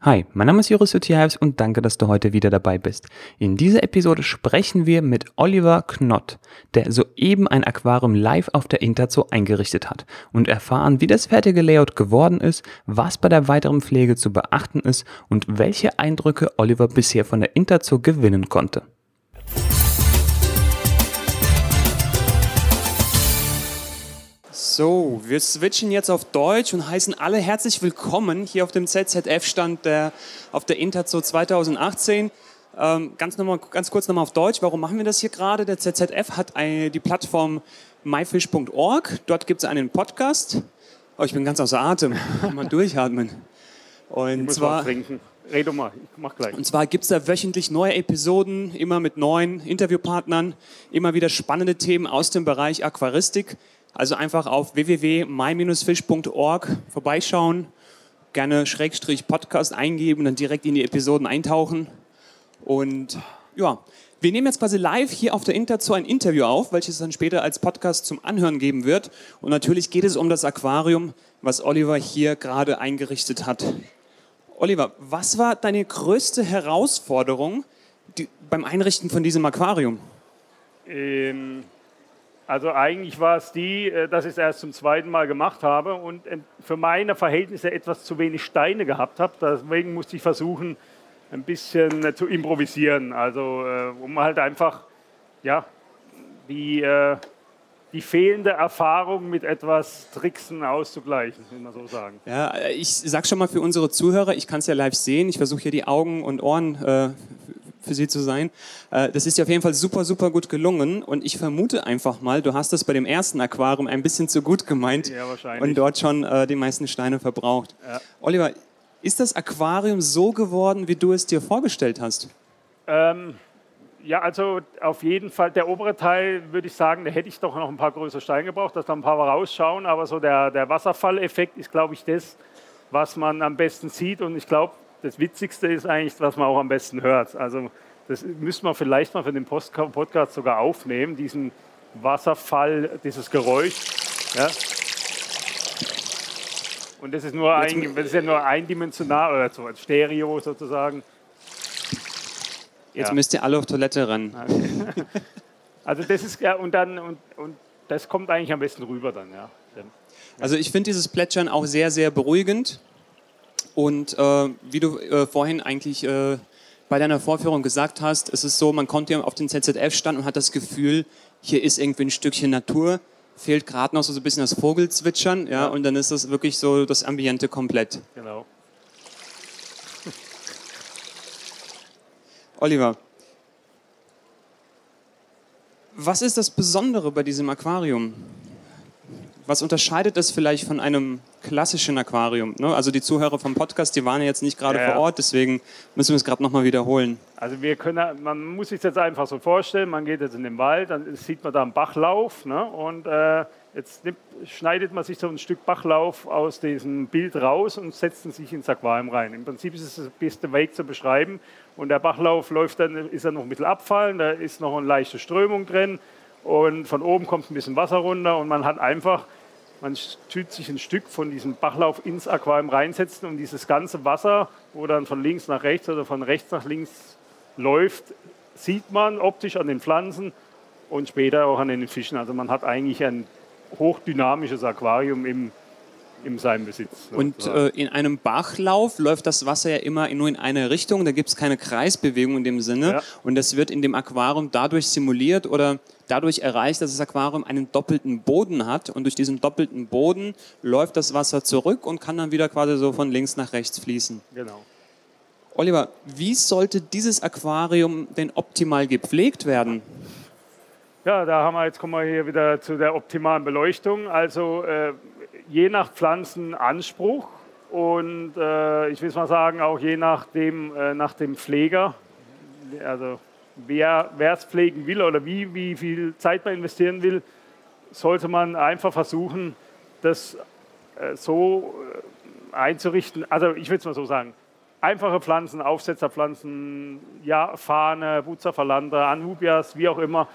Hi, mein Name ist Joris Utiaevs und danke, dass du heute wieder dabei bist. In dieser Episode sprechen wir mit Oliver Knott, der soeben ein Aquarium live auf der Interzoo eingerichtet hat und erfahren, wie das fertige Layout geworden ist, was bei der weiteren Pflege zu beachten ist und welche Eindrücke Oliver bisher von der Interzoo gewinnen konnte. So, wir switchen jetzt auf Deutsch und heißen alle herzlich willkommen hier auf dem ZZF-Stand der, auf der Interzoo 2018. Ähm, ganz, noch mal, ganz kurz nochmal auf Deutsch, warum machen wir das hier gerade? Der ZZF hat eine, die Plattform myfish.org. Dort gibt es einen Podcast. Oh, ich bin ganz außer Atem. mal durchatmen. Und ich muss zwar, was trinken. Rede mal, ich mach gleich. Und zwar gibt es da wöchentlich neue Episoden, immer mit neuen Interviewpartnern, immer wieder spannende Themen aus dem Bereich Aquaristik. Also einfach auf www.my-fish.org vorbeischauen, gerne Schrägstrich Podcast eingeben dann direkt in die Episoden eintauchen. Und ja, wir nehmen jetzt quasi live hier auf der Interzoo ein Interview auf, welches es dann später als Podcast zum Anhören geben wird. Und natürlich geht es um das Aquarium, was Oliver hier gerade eingerichtet hat. Oliver, was war deine größte Herausforderung die, beim Einrichten von diesem Aquarium? Ähm, also eigentlich war es die, äh, dass ich es erst zum zweiten Mal gemacht habe und äh, für meine Verhältnisse etwas zu wenig Steine gehabt habe. Deswegen musste ich versuchen, ein bisschen äh, zu improvisieren. Also um halt einfach ja, die, die fehlende Erfahrung mit etwas Tricksen auszugleichen, will man so sagen. Ja, ich sag schon mal für unsere Zuhörer, ich kann es ja live sehen. Ich versuche hier die Augen und Ohren äh, für Sie zu sein. Äh, das ist ja auf jeden Fall super, super gut gelungen. Und ich vermute einfach mal, du hast das bei dem ersten Aquarium ein bisschen zu gut gemeint ja, und dort schon äh, die meisten Steine verbraucht. Ja. Oliver, ist das Aquarium so geworden, wie du es dir vorgestellt hast? Ähm, ja, also auf jeden Fall. Der obere Teil würde ich sagen, da hätte ich doch noch ein paar größere Steine gebraucht, dass da ein paar rausschauen. Aber so der, der Wasserfalleffekt ist, glaube ich, das, was man am besten sieht. Und ich glaube, das Witzigste ist eigentlich, was man auch am besten hört. Also das müssen wir vielleicht mal für den Podcast sogar aufnehmen, diesen Wasserfall, dieses Geräusch. Ja. Und das ist, nur ein, das ist ja nur eindimensional oder so, als Stereo sozusagen. Jetzt ja. müsst ihr alle auf Toilette rennen. Okay. Also das ist ja und dann und, und das kommt eigentlich am besten rüber dann, ja. Also ich finde dieses Plätschern auch sehr, sehr beruhigend. Und äh, wie du äh, vorhin eigentlich äh, bei deiner Vorführung gesagt hast, ist es so, man kommt hier auf den ZZF-Stand und hat das Gefühl, hier ist irgendwie ein Stückchen Natur, fehlt gerade noch so ein bisschen das Vogelzwitschern, ja, ja, und dann ist das wirklich so das Ambiente komplett. Genau. Oliver, was ist das Besondere bei diesem Aquarium? Was unterscheidet das vielleicht von einem klassischen Aquarium? Ne? Also die Zuhörer vom Podcast, die waren ja jetzt nicht gerade ja, vor Ort, deswegen müssen wir es gerade nochmal wiederholen. Also wir können, man muss sich jetzt einfach so vorstellen, man geht jetzt in den Wald, dann sieht man da einen Bachlauf ne? und äh, jetzt nimmt, schneidet man sich so ein Stück Bachlauf aus diesem Bild raus und setzt ihn sich ins Aquarium rein. Im Prinzip ist es das beste Weg zu beschreiben und der Bachlauf läuft dann, ist dann noch ein bisschen abfallen, da ist noch eine leichte Strömung drin und von oben kommt ein bisschen Wasser runter und man hat einfach man tut sich ein Stück von diesem Bachlauf ins Aquarium reinsetzen und dieses ganze Wasser, wo dann von links nach rechts oder von rechts nach links läuft, sieht man optisch an den Pflanzen und später auch an den Fischen. Also man hat eigentlich ein hochdynamisches Aquarium im, in seinem Besitz. Und äh, in einem Bachlauf läuft das Wasser ja immer nur in eine Richtung, da gibt es keine Kreisbewegung in dem Sinne. Ja. Und das wird in dem Aquarium dadurch simuliert oder dadurch erreicht, dass das Aquarium einen doppelten Boden hat. Und durch diesen doppelten Boden läuft das Wasser zurück und kann dann wieder quasi so von links nach rechts fließen. Genau. Oliver, wie sollte dieses Aquarium denn optimal gepflegt werden? Ja, da haben wir jetzt kommen wir hier wieder zu der optimalen Beleuchtung. Also äh, je nach Pflanzenanspruch und äh, ich will mal sagen, auch je nach dem, äh, nach dem Pfleger, also wer es pflegen will oder wie, wie viel Zeit man investieren will, sollte man einfach versuchen, das äh, so äh, einzurichten. Also ich will es mal so sagen, einfache Pflanzen, Aufsetzerpflanzen, ja, Fahne, Buzzerverlander, Anubias, wie auch immer,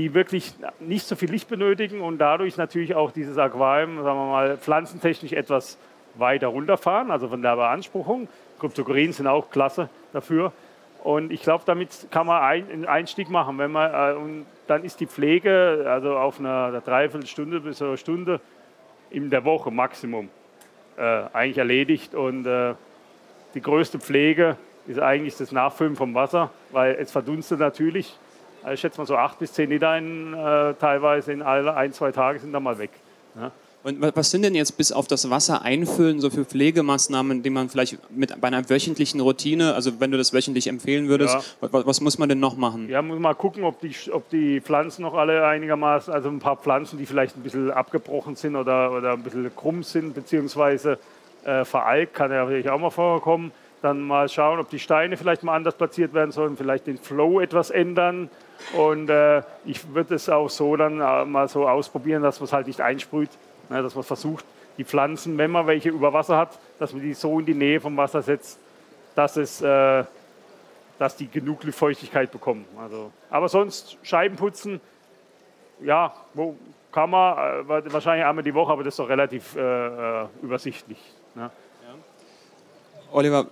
die wirklich nicht so viel Licht benötigen und dadurch natürlich auch dieses Aquarium, sagen wir mal, pflanzentechnisch etwas weiter runterfahren, also von der Beanspruchung. Kryptokorin sind auch klasse dafür. Und ich glaube, damit kann man einen Einstieg machen. Wenn man, äh, und dann ist die Pflege, also auf einer, Dreiviertelstunde bis einer Stunde in der Woche Maximum, äh, eigentlich erledigt. Und äh, die größte Pflege ist eigentlich das Nachfüllen vom Wasser, weil es verdunstet natürlich. Also ich schätze mal so acht bis zehn Liter in, äh, teilweise in alle ein, zwei Tagen sind dann mal weg. Ja. Und was sind denn jetzt bis auf das Wasser einfüllen so für Pflegemaßnahmen, die man vielleicht mit bei einer wöchentlichen Routine, also wenn du das wöchentlich empfehlen würdest, ja. was, was, muss man denn noch machen? Ja, muss mal gucken, ob die, ob die Pflanzen noch alle einigermaßen, also ein paar Pflanzen, die vielleicht ein bisschen abgebrochen sind oder, oder ein bisschen krumm sind, beziehungsweise äh, veralkt, kann ja natürlich auch mal vorkommen. Dann mal schauen, ob die Steine vielleicht mal anders platziert werden sollen, vielleicht den Flow etwas ändern. Und äh, ich würde es auch so dann äh, mal so ausprobieren, dass man es halt nicht einsprüht, ne, dass man versucht, die Pflanzen, wenn man welche über Wasser hat, dass man die so in die Nähe vom Wasser setzt, dass, es, äh, dass die genug Luftfeuchtigkeit bekommen. Also, aber sonst Scheiben putzen, ja, wo kann man, äh, wahrscheinlich einmal die Woche, aber das ist doch relativ äh, äh übersichtlich. Ne? Ja. Oliver,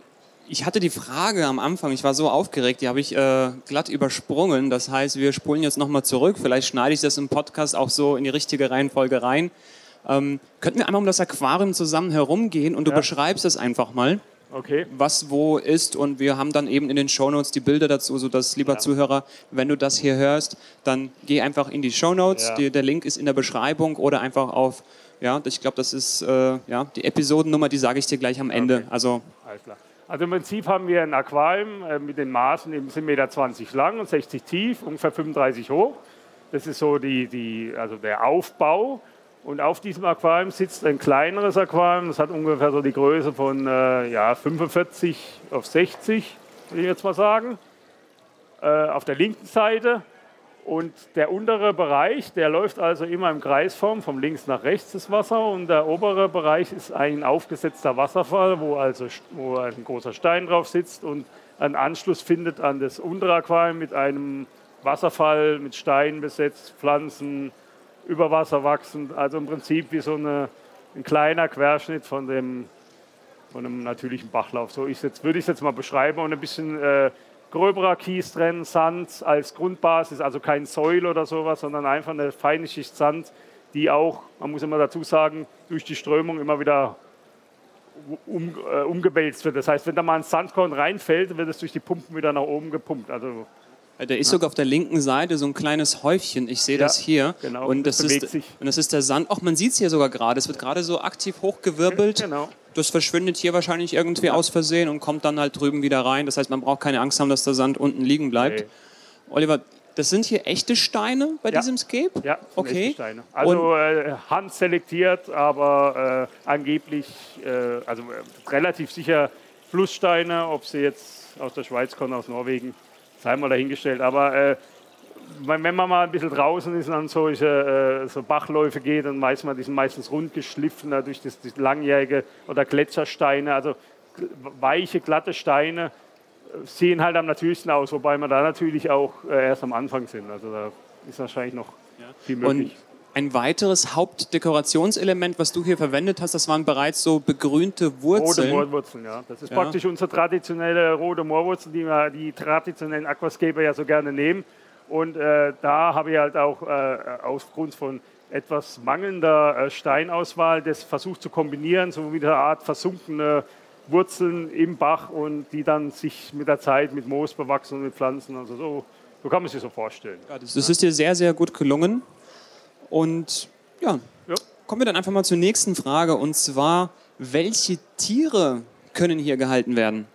ich hatte die Frage am Anfang, ich war so aufgeregt, die habe ich äh, glatt übersprungen. Das heißt, wir spulen jetzt nochmal zurück. Vielleicht schneide ich das im Podcast auch so in die richtige Reihenfolge rein. Ähm, könnten wir einmal um das Aquarium zusammen herumgehen und du ja. beschreibst es einfach mal, okay. was wo ist und wir haben dann eben in den Shownotes die Bilder dazu, sodass, lieber ja. Zuhörer, wenn du das hier hörst, dann geh einfach in die Shownotes, ja. der Link ist in der Beschreibung oder einfach auf, ja, ich glaube, das ist äh, ja, die Episodennummer, die sage ich dir gleich am Ende. Okay. Also, Alles klar. Also im Prinzip haben wir ein Aquarium äh, mit den Maßen, eben sind 1,20 Meter lang und 60 tief, ungefähr 35 hoch. Das ist so die, die, also der Aufbau. Und auf diesem Aquarium sitzt ein kleineres Aquarium, das hat ungefähr so die Größe von äh, ja, 45 auf 60, würde ich jetzt mal sagen. Äh, auf der linken Seite und der untere Bereich, der läuft also immer im Kreisform, von links nach rechts das Wasser. Und der obere Bereich ist ein aufgesetzter Wasserfall, wo also wo ein großer Stein drauf sitzt und einen Anschluss findet an das untere Aquarium mit einem Wasserfall mit Steinen besetzt, Pflanzen über Wasser wachsend. Also im Prinzip wie so eine, ein kleiner Querschnitt von dem von einem natürlichen Bachlauf. So ist jetzt, würde ich es jetzt mal beschreiben und ein bisschen äh, gröberer Kies drin, Sand als Grundbasis, also kein Säul oder sowas, sondern einfach eine feine Schicht Sand, die auch, man muss immer dazu sagen, durch die Strömung immer wieder um, äh, umgewälzt wird. Das heißt, wenn da mal ein Sandkorn reinfällt, wird es durch die Pumpen wieder nach oben gepumpt. Also da ist sogar auf der linken Seite so ein kleines Häufchen. Ich sehe ja, das hier. Genau, und das, das ist, sich. und das ist der Sand. Auch man sieht es hier sogar gerade. Es wird gerade so aktiv hochgewirbelt. Genau. Das verschwindet hier wahrscheinlich irgendwie ja. aus Versehen und kommt dann halt drüben wieder rein. Das heißt, man braucht keine Angst haben, dass der Sand unten liegen bleibt. Nee. Oliver, das sind hier echte Steine bei ja. diesem Scape? Ja, okay. echte Steine. Also äh, handselektiert, aber äh, angeblich, äh, also äh, relativ sicher Flusssteine, ob sie jetzt aus der Schweiz kommen, aus Norwegen sei mal dahingestellt. Aber äh, wenn man mal ein bisschen draußen ist und an solche äh, so Bachläufe geht, dann weiß man, die sind meistens rund geschliffen durch das, das langjährige oder Gletschersteine, also weiche, glatte Steine äh, sehen halt am natürlichsten aus, wobei wir da natürlich auch äh, erst am Anfang sind. Also da ist wahrscheinlich noch ja. viel möglich. Und ein weiteres Hauptdekorationselement, was du hier verwendet hast, das waren bereits so begrünte Wurzeln. Rote Moorwurzeln, ja. Das ist ja. praktisch unsere traditionelle rote Moorwurzel, die wir die traditionellen Aquascaper ja so gerne nehmen. Und äh, da habe ich halt auch äh, aufgrund von etwas mangelnder äh, Steinauswahl das versucht zu kombinieren, so wie eine Art versunkene Wurzeln im Bach und die dann sich mit der Zeit mit Moos bewachsen und mit Pflanzen. Also so, so kann man sich so vorstellen. Ja, das, das ist dir sehr, sehr gut gelungen. Und ja, ja, kommen wir dann einfach mal zur nächsten Frage und zwar, welche Tiere können hier gehalten werden?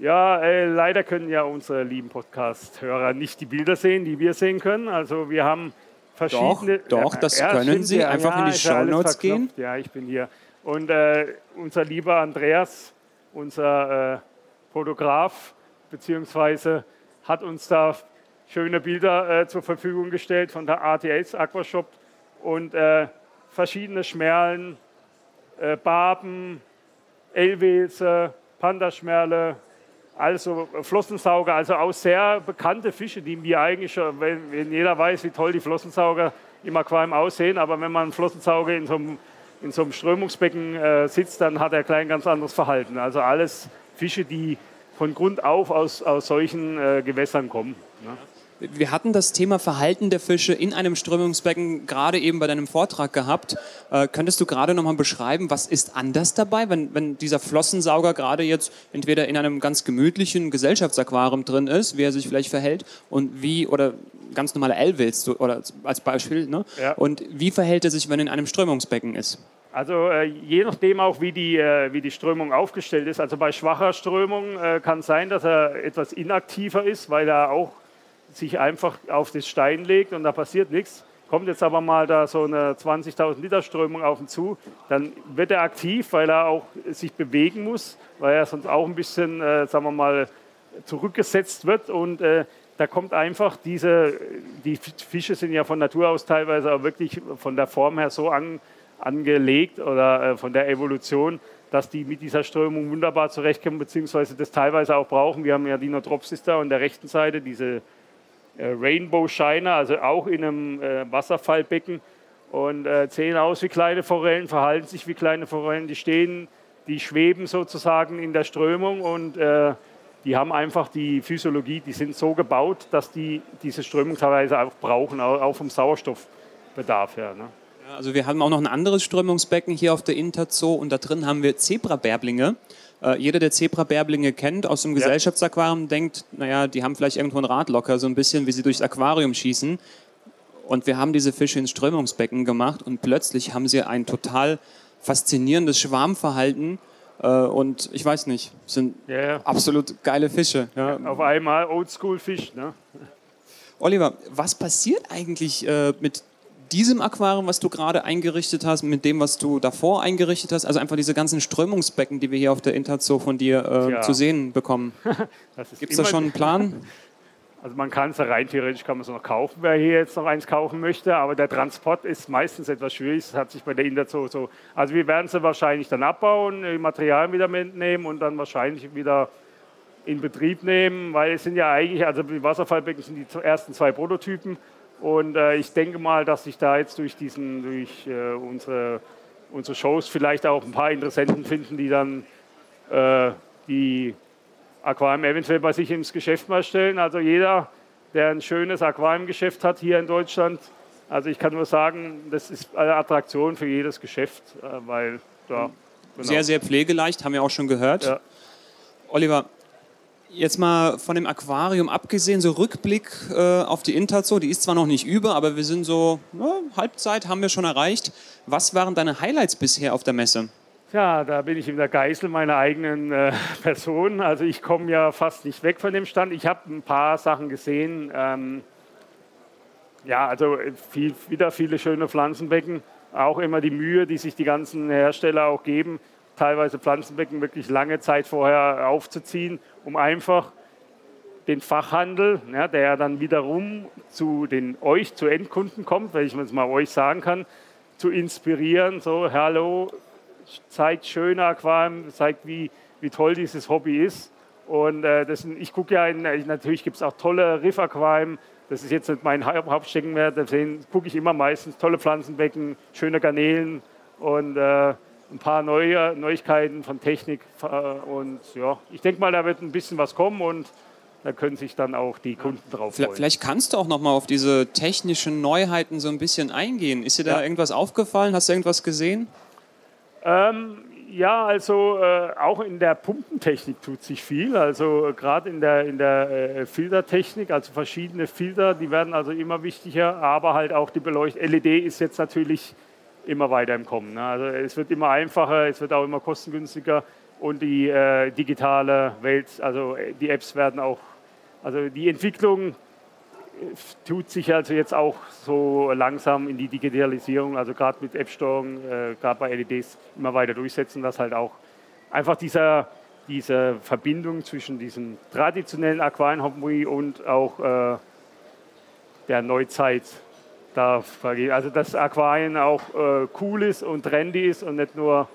Ja, äh, leider können ja unsere lieben Podcast-Hörer nicht die Bilder sehen, die wir sehen können. Also wir haben verschiedene. Doch, doch das ja, können Sie. Einfach ja, in die Show Notes gehen. Ja, ich bin hier. Und äh, unser lieber Andreas, unser äh, Fotograf, beziehungsweise hat uns da schöne Bilder äh, zur Verfügung gestellt von der ATS Aquashop und äh, verschiedene Schmerlen, äh, Barben, Elwelse, Pandaschmerle, also Flossensauger, also auch sehr bekannte Fische, die wir eigentlich schon, wenn, wenn jeder weiß, wie toll die Flossensauger im Aquarium aussehen, aber wenn man einen Flossensauger in so einem, in so einem Strömungsbecken äh, sitzt, dann hat er ein ganz anderes Verhalten. Also alles Fische, die von Grund auf aus, aus solchen äh, Gewässern kommen. Ne? Wir hatten das Thema Verhalten der Fische in einem Strömungsbecken gerade eben bei deinem Vortrag gehabt. Äh, könntest du gerade nochmal beschreiben, was ist anders dabei, wenn, wenn dieser Flossensauger gerade jetzt entweder in einem ganz gemütlichen Gesellschaftsaquarium drin ist, wie er sich vielleicht verhält und wie, oder ganz normale Elwils oder als Beispiel, ne? Ja. und wie verhält er sich, wenn er in einem Strömungsbecken ist? Also äh, je nachdem auch, wie die, äh, wie die Strömung aufgestellt ist. Also bei schwacher Strömung äh, kann es sein, dass er etwas inaktiver ist, weil er auch sich einfach auf das Stein legt und da passiert nichts. Kommt jetzt aber mal da so eine 20.000 Liter Strömung auf ihn zu, dann wird er aktiv, weil er auch sich bewegen muss, weil er sonst auch ein bisschen, äh, sagen wir mal, zurückgesetzt wird und äh, da kommt einfach diese, die Fische sind ja von Natur aus teilweise auch wirklich von der Form her so an, angelegt oder äh, von der Evolution, dass die mit dieser Strömung wunderbar zurechtkommen, beziehungsweise das teilweise auch brauchen. Wir haben ja Dinotropsis da an der rechten Seite, diese Rainbow Shiner, also auch in einem äh, Wasserfallbecken und äh, sehen aus wie kleine Forellen, verhalten sich wie kleine Forellen. Die stehen, die schweben sozusagen in der Strömung und äh, die haben einfach die Physiologie, die sind so gebaut, dass die diese Strömung teilweise auch brauchen, auch vom Sauerstoffbedarf her. Ne? Also wir haben auch noch ein anderes Strömungsbecken hier auf der Interzoo und da drin haben wir Zebrabärblinge. Äh, jeder, der Zebrabärblinge kennt aus dem Gesellschaftsaquarium, denkt, naja, die haben vielleicht irgendwo ein Rad locker, so ein bisschen, wie sie durchs Aquarium schießen. Und wir haben diese Fische ins Strömungsbecken gemacht und plötzlich haben sie ein total faszinierendes Schwarmverhalten. Äh, und ich weiß nicht, sind yeah. absolut geile Fische. Ja. Auf einmal Oldschool-Fisch. Ne? Oliver, was passiert eigentlich äh, mit diesem Aquarium, was du gerade eingerichtet hast, mit dem, was du davor eingerichtet hast? Also einfach diese ganzen Strömungsbecken, die wir hier auf der Interzoo von dir äh, ja. zu sehen bekommen. Gibt es da schon einen Plan? Also man kann es rein theoretisch kann man es noch kaufen, wer hier jetzt noch eins kaufen möchte, aber der Transport ist meistens etwas schwierig. Das hat sich bei der Interzoo so. Also wir werden sie wahrscheinlich dann abbauen, die Materialien wieder mitnehmen und dann wahrscheinlich wieder in Betrieb nehmen, weil es sind ja eigentlich, also die Wasserfallbecken sind die ersten zwei Prototypen und äh, ich denke mal, dass sich da jetzt durch, diesen, durch äh, unsere, unsere Shows vielleicht auch ein paar Interessenten finden, die dann äh, die Aquarium eventuell bei sich ins Geschäft mal stellen. Also jeder, der ein schönes Aquariumgeschäft hat hier in Deutschland, also ich kann nur sagen, das ist eine Attraktion für jedes Geschäft, äh, weil da. Genau. Sehr, sehr pflegeleicht, haben wir auch schon gehört. Ja. Oliver, Jetzt mal von dem Aquarium abgesehen, so Rückblick äh, auf die Interzo, die ist zwar noch nicht über, aber wir sind so, ja, Halbzeit haben wir schon erreicht. Was waren deine Highlights bisher auf der Messe? Ja, da bin ich in der Geißel meiner eigenen äh, Person. Also ich komme ja fast nicht weg von dem Stand. Ich habe ein paar Sachen gesehen. Ähm, ja, also viel, wieder viele schöne Pflanzenbecken. Auch immer die Mühe, die sich die ganzen Hersteller auch geben, teilweise Pflanzenbecken wirklich lange Zeit vorher aufzuziehen, um einfach den Fachhandel, ja, der dann wiederum zu den euch, zu Endkunden kommt, wenn ich es mal euch sagen kann, zu inspirieren. So, hallo, zeigt schöne Aquarien, zeigt, wie, wie toll dieses Hobby ist. Und äh, das, ich gucke ja, in, natürlich gibt es auch tolle Riff-Aquarien. Das ist jetzt nicht mein Hauptsteckenwert. Deswegen gucke ich immer meistens tolle Pflanzenbecken, schöne Garnelen und äh, ein paar neue Neuigkeiten von Technik. Äh, und ja, ich denke mal, da wird ein bisschen was kommen und da können sich dann auch die Kunden drauf freuen. Vielleicht kannst du auch noch mal auf diese technischen Neuheiten so ein bisschen eingehen. Ist dir da ja. irgendwas aufgefallen? Hast du irgendwas gesehen? Ähm, ja, also äh, auch in der Pumpentechnik tut sich viel. Also äh, gerade in der, in der äh, Filtertechnik, also verschiedene Filter, die werden also immer wichtiger, aber halt auch die Beleuchtung. LED ist jetzt natürlich immer weiter im Kommen. Ne? Also es wird immer einfacher, es wird auch immer kostengünstiger und die äh, digitale Welt, also äh, die Apps werden auch, also die Entwicklung äh, tut sich also jetzt auch so langsam in die Digitalisierung, also gerade mit App-Steuerung, äh, gerade bei LEDs immer weiter durchsetzen, dass halt auch einfach dieser, diese Verbindung zwischen diesem traditionellen Aquarienhobby und auch äh, der Neuzeit da also dass Aquarien auch äh, cool ist und trendy ist und nicht nur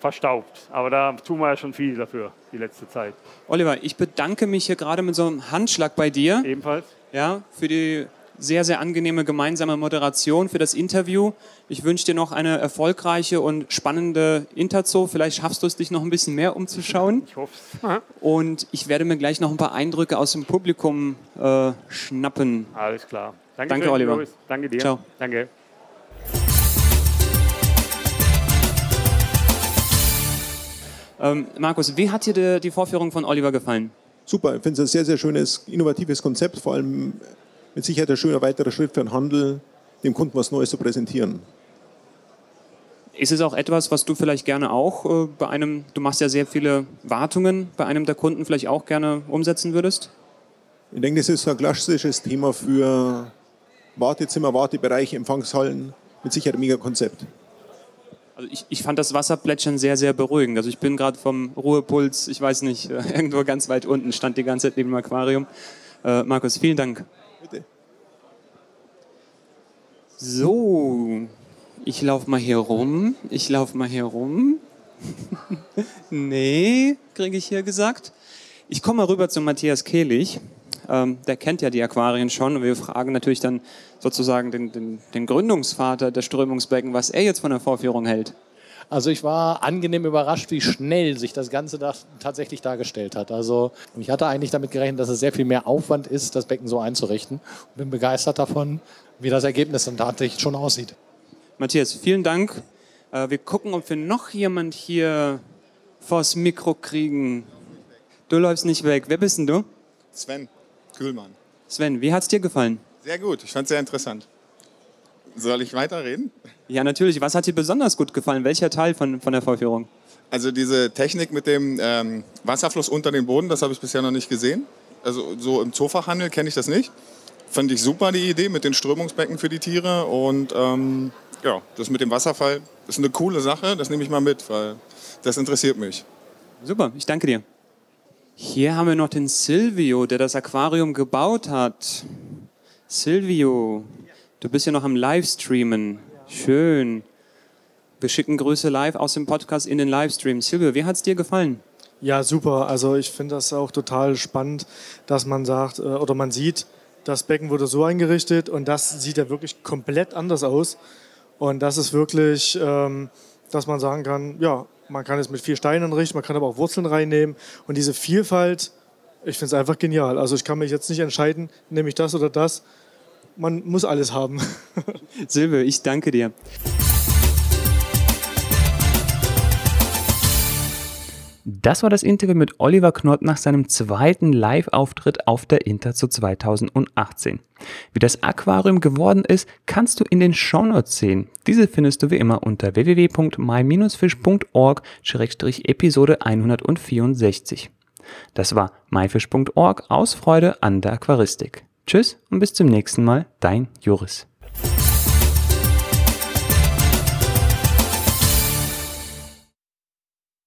verstaubt. Aber da tun wir ja schon viel dafür, die letzte Zeit. Oliver, ich bedanke mich hier gerade mit so einem Handschlag bei dir. Ebenfalls. Ja, für die sehr, sehr angenehme gemeinsame Moderation, für das Interview. Ich wünsche dir noch eine erfolgreiche und spannende Interzo. Vielleicht schaffst du es, dich noch ein bisschen mehr umzuschauen. Ich hoffe es. Und ich werde mir gleich noch ein paar Eindrücke aus dem Publikum äh, schnappen. Alles klar. Danke, schön, Oliver. Louis. Danke dir. Ciao. Danke. Ähm, Markus, wie hat dir die, die Vorführung von Oliver gefallen? Super, ich finde es ein sehr, sehr schönes, innovatives Konzept, vor allem mit Sicherheit ein schöner weiterer Schritt für den Handel, dem Kunden was Neues zu präsentieren. Ist es auch etwas, was du vielleicht gerne auch äh, bei einem, du machst ja sehr viele Wartungen, bei einem der Kunden vielleicht auch gerne umsetzen würdest? Ich denke, das ist so ein klassisches Thema für Wartezimmer, Wartebereiche, Empfangshallen. Mit Sicherheit ein mega Konzept. Also ich, ich fand das Wasserplätschern sehr, sehr beruhigend. Also ich bin gerade vom Ruhepuls, ich weiß nicht, irgendwo ganz weit unten, stand die ganze Zeit neben dem Aquarium. Äh, Markus, vielen Dank. Bitte. So, ich laufe mal hier rum. Ich laufe mal hier rum. nee, kriege ich hier gesagt. Ich komme mal rüber zu Matthias Kehlich. Ähm, der kennt ja die Aquarien schon und wir fragen natürlich dann sozusagen den, den, den Gründungsvater der Strömungsbecken, was er jetzt von der Vorführung hält. Also ich war angenehm überrascht, wie schnell sich das Ganze da tatsächlich dargestellt hat. Also ich hatte eigentlich damit gerechnet, dass es sehr viel mehr Aufwand ist, das Becken so einzurichten. Und bin begeistert davon, wie das Ergebnis dann tatsächlich schon aussieht. Matthias, vielen Dank. Äh, wir gucken, ob wir noch jemand hier vors Mikro kriegen. Du läufst nicht weg. Wer bist denn du? Sven Kühlmann. Sven, wie hat's dir gefallen? Sehr gut, ich fand es sehr interessant. Soll ich weiterreden? Ja, natürlich. Was hat dir besonders gut gefallen? Welcher Teil von, von der Vorführung? Also diese Technik mit dem ähm, Wasserfluss unter den Boden, das habe ich bisher noch nicht gesehen. Also so im Zoofachhandel kenne ich das nicht. Fand ich super die Idee mit den Strömungsbecken für die Tiere und ähm, ja, das mit dem Wasserfall ist eine coole Sache. Das nehme ich mal mit, weil das interessiert mich. Super, ich danke dir. Hier haben wir noch den Silvio, der das Aquarium gebaut hat. Silvio, du bist ja noch am Livestreamen. Schön. Wir schicken Grüße live aus dem Podcast in den Livestream. Silvio, wie hat es dir gefallen? Ja, super. Also ich finde das auch total spannend, dass man sagt äh, oder man sieht, das Becken wurde so eingerichtet und das sieht ja wirklich komplett anders aus. Und das ist wirklich, ähm, dass man sagen kann, ja, man kann es mit vier Steinen richten, man kann aber auch Wurzeln reinnehmen. Und diese Vielfalt, ich finde es einfach genial. Also ich kann mich jetzt nicht entscheiden, nehme ich das oder das. Man muss alles haben. Silvio, ich danke dir. Das war das Interview mit Oliver Knott nach seinem zweiten Live-Auftritt auf der Interzo 2018. Wie das Aquarium geworden ist, kannst du in den Shownotes sehen. Diese findest du wie immer unter www.myminusfish.org-episode 164. Das war myfish.org aus Freude an der Aquaristik. Tschüss und bis zum nächsten Mal, dein Juris.